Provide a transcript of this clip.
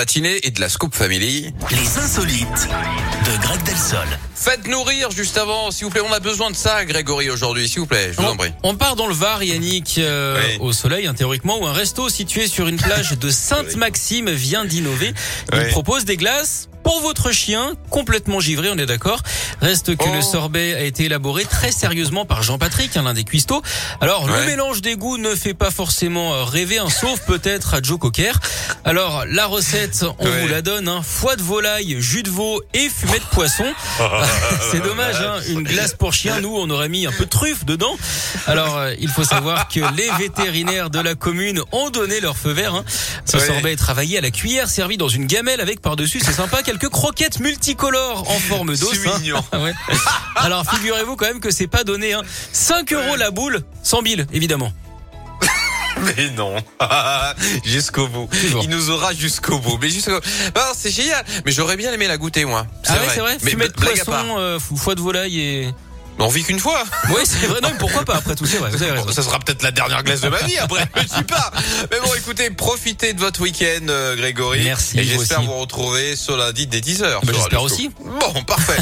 matinée et de la Scoop Family. Les insolites de Greg Delsol. Faites nourrir juste avant, s'il vous plaît. On a besoin de ça, Grégory, aujourd'hui, s'il vous plaît. Je vous en prie. On part dans le Var, Yannick, euh, Oui. au soleil, hein, théoriquement, où un resto situé sur une plage de Sainte-Maxime vient d'innover. Il Oui. propose des glaces pour votre chien, complètement givré, on est d'accord. Reste que Oh. le sorbet a été élaboré très sérieusement par Jean-Patrick, hein, l'un des cuistots. Alors, le mélange des goûts ne fait pas forcément euh, rêver, hein, sauf peut-être à Joe Cocker. Alors, la recette, on Ouais. vous la donne, hein, foie de volaille, jus de veau et fumée de poisson. C'est dommage, hein, une glace pour chien, nous, on aurait mis un peu de truffe dedans. Alors, euh, il faut savoir que les vétérinaires de la commune ont donné leur feu vert. hein. Ce Ouais. sorbet est travaillé à la cuillère, servi dans une gamelle avec par-dessus, c'est sympa, quelques croquettes multicolores en forme d'os. C'est hein. mignon. Ouais. Alors, figurez-vous quand même que c'est pas donné. Hein. 5 euros la boule, 100 000, évidemment. Mais non. jusqu'au bout. Toujours. Il nous aura jusqu'au bout. Mais jusqu'au Ah, c'est génial. Mais j'aurais bien aimé la goûter, moi. Ah ouais, c'est vrai Mais Fumée de poisson, euh, foie de volaille et... On vit qu'une fois. Oui, c'est vrai. Non, mais pourquoi pas après tout, c'est vrai. Bon, ça sera peut-être la dernière glace de ma vie après, je sais pas. Mais bon, écoutez, profitez de votre week-end, euh, Grégory. Merci, Et j'espère vous retrouver ce lundi dès 10h. Bah, j'espère aussi. Bon, parfait.